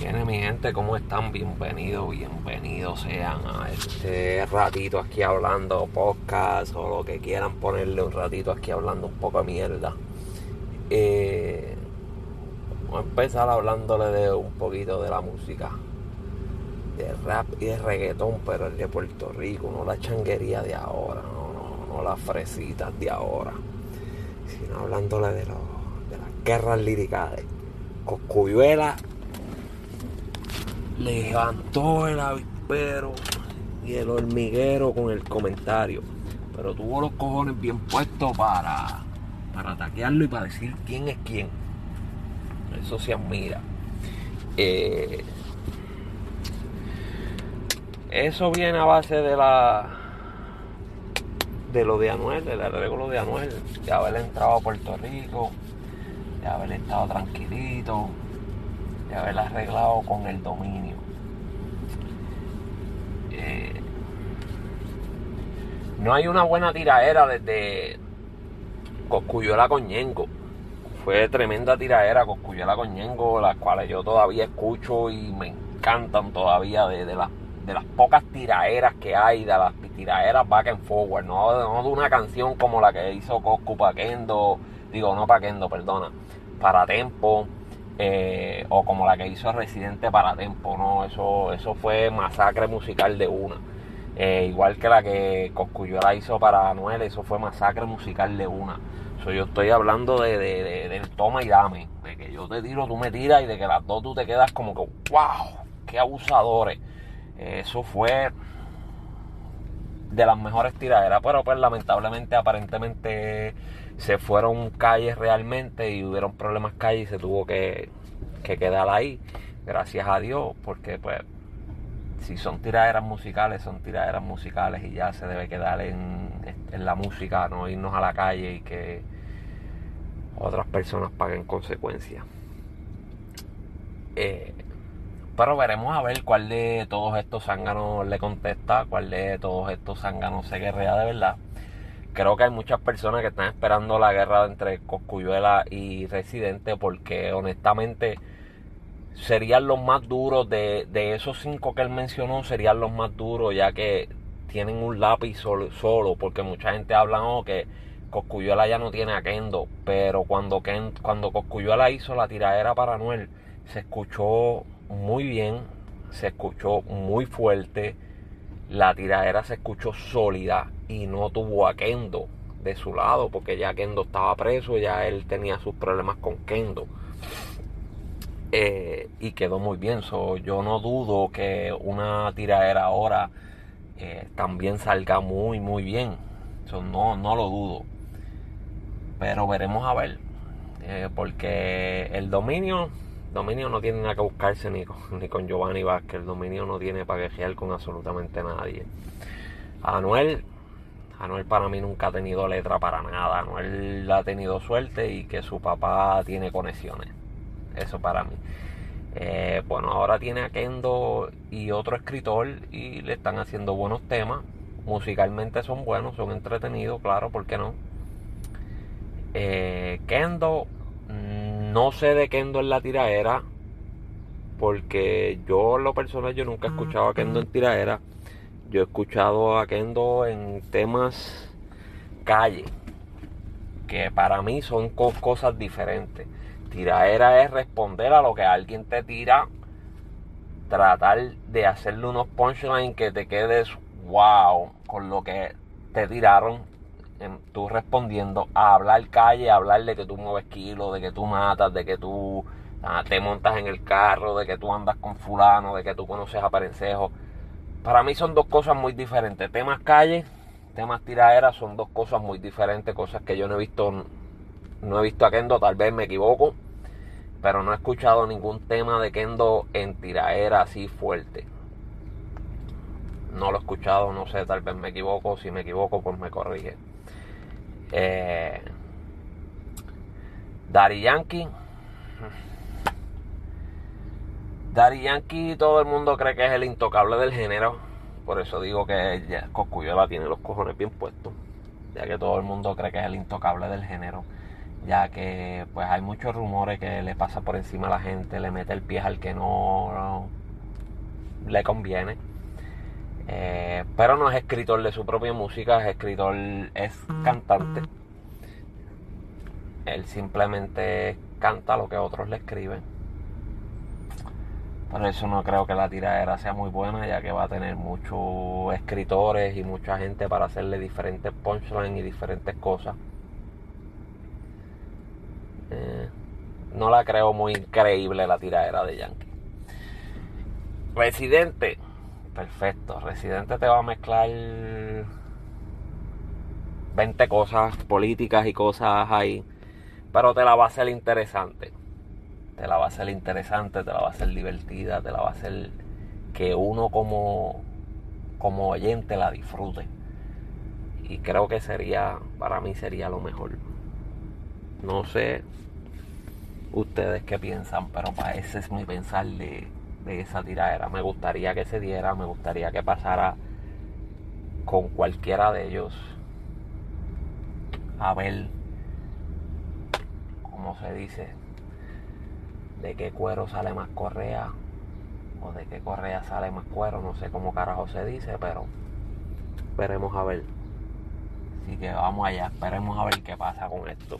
Viene mi gente, ¿cómo están? Bienvenidos, bienvenidos sean a este ratito aquí hablando podcast o lo que quieran ponerle un ratito aquí hablando un poco de mierda. Eh, voy a empezar hablándole de un poquito de la música, de rap y de reggaetón, pero el de Puerto Rico, no la changuería de ahora, no, no, no las fresitas de ahora, sino hablándole de, lo, de las guerras líricas. Coscuyuela levantó el avispero y el hormiguero con el comentario. Pero tuvo los cojones bien puestos para, para ataquearlo y para decir quién es quién. Eso se admira. Eh, eso viene a base de la de lo de Anuel, del arreglo de Anuel, de haber entrado a Puerto Rico, de haber estado tranquilito, de haber arreglado con el dominio. Eh, no hay una buena tiraera desde Coscuyuela con Ñengo. Fue tremenda tiraera Coscuyuela con Ñengo, las cuales yo todavía escucho y me encantan todavía de, de, las, de las pocas tiraeras que hay, de las tiraeras back and forward, no, no de una canción como la que hizo Coscu Paquendo, digo no Paquendo, perdona, para Tempo eh, o como la que hizo Residente para Tempo, ¿no? Eso, eso fue masacre musical de una. Eh, igual que la que Coscuyuela hizo para Anuel, eso fue masacre musical de una. yo estoy hablando de, del toma y dame, de que yo te tiro, tú me tiras y de que las dos tú te quedas como que, wow, qué abusadores. Eh, eso fue de las mejores tiraderas, pero pues lamentablemente aparentemente se fueron calles realmente y hubieron problemas calles y se tuvo que, quedar ahí, gracias a Dios, porque pues si son tiraderas musicales, son tiraderas musicales y ya se debe quedar en, la música, no irnos a la calle y que otras personas paguen consecuencias. Eh, pero veremos a ver cuál de todos estos zánganos le contesta, cuál de todos estos zánganos se guerrea de verdad. Creo que hay muchas personas que están esperando la guerra entre Coscuyuela y Residente porque honestamente serían los más duros de, esos cinco que él mencionó serían los más duros ya que tienen un lápiz solo, solo porque mucha gente habla oh, que Coscuyuela ya no tiene a Kendo pero cuando, cuando Coscuyuela hizo la tiradera para Noel se escuchó muy bien se escuchó muy fuerte la tiradera se escuchó sólida y no tuvo a Kendo de su lado porque ya Kendo estaba preso, ya él tenía sus problemas con Kendo. Eh, y quedó muy bien. yo no dudo que una tiradera ahora eh, también salga muy, muy bien. no, no lo dudo. Pero veremos a ver. Eh, porque el dominio Dominio no tiene nada que buscarse ni con, ni con Giovanni Vázquez. El dominio no tiene para quejear con absolutamente nadie. Anuel, Anuel para mí nunca ha tenido letra para nada. Anuel ha tenido suerte y que su papá tiene conexiones. Eso para mí. Eh, bueno, ahora tiene a Kendo y otro escritor y le están haciendo buenos temas. Musicalmente son buenos, son entretenidos, claro, ¿por qué no? Eh, Kendo no sé de Kendo en la tiraera, porque yo lo personal yo nunca he escuchado a Kendo en tiraera. Yo he escuchado a Kendo en temas calle, que para mí son cosas diferentes. Tiraera es responder a lo que alguien te tira, tratar de hacerle unos punchlines que te quedes wow con lo que te tiraron tú respondiendo a hablar calle, a hablar de que tú mueves kilos, de que tú matas, de que tú ah, te montas en el carro, de que tú andas con fulano, de que tú conoces a Parencejo. Para mí son dos cosas muy diferentes. Temas calle, temas tiraderas son dos cosas muy diferentes, cosas que yo no he visto, no he visto a Kendo, tal vez me equivoco, pero no he escuchado ningún tema de Kendo en tiraera así fuerte. No lo he escuchado, no sé, tal vez me equivoco, si me equivoco pues me corrige. Eh, Daddy Yankee. Daddy Yankee todo el mundo cree que es el intocable del género. Por eso digo que Coscuyola tiene los cojones bien puestos. Ya que todo el mundo cree que es el intocable del género. ya que pues hay muchos rumores que le pasa por encima a la gente, le mete el pie al que no, le conviene. Eh, pero no es escritor de su propia música, es escritor, es cantante. Él simplemente canta lo que otros le escriben. Por eso no creo que la tiradera sea muy buena, ya que va a tener muchos escritores y mucha gente para hacerle diferentes punchlines y diferentes cosas. Eh, no la creo muy increíble la tiradera de Yankee. Residente, perfecto. Residente te va a mezclar 20 cosas políticas y cosas ahí, pero te la va a hacer interesante te la va a hacer interesante, te la va a hacer divertida, te la va a hacer que uno como, como oyente la disfrute. Y creo que sería, para mí sería lo mejor. No sé ustedes qué piensan, pero para ese es mi pensar de, de esa tiradera. Me gustaría que se diera, me gustaría que pasara con cualquiera de ellos. A ver, como se dice, de qué cuero sale más correa o de qué correa sale más cuero, no sé cómo carajo se dice, pero esperemos a ver. Así que vamos allá, esperemos a ver qué pasa con esto.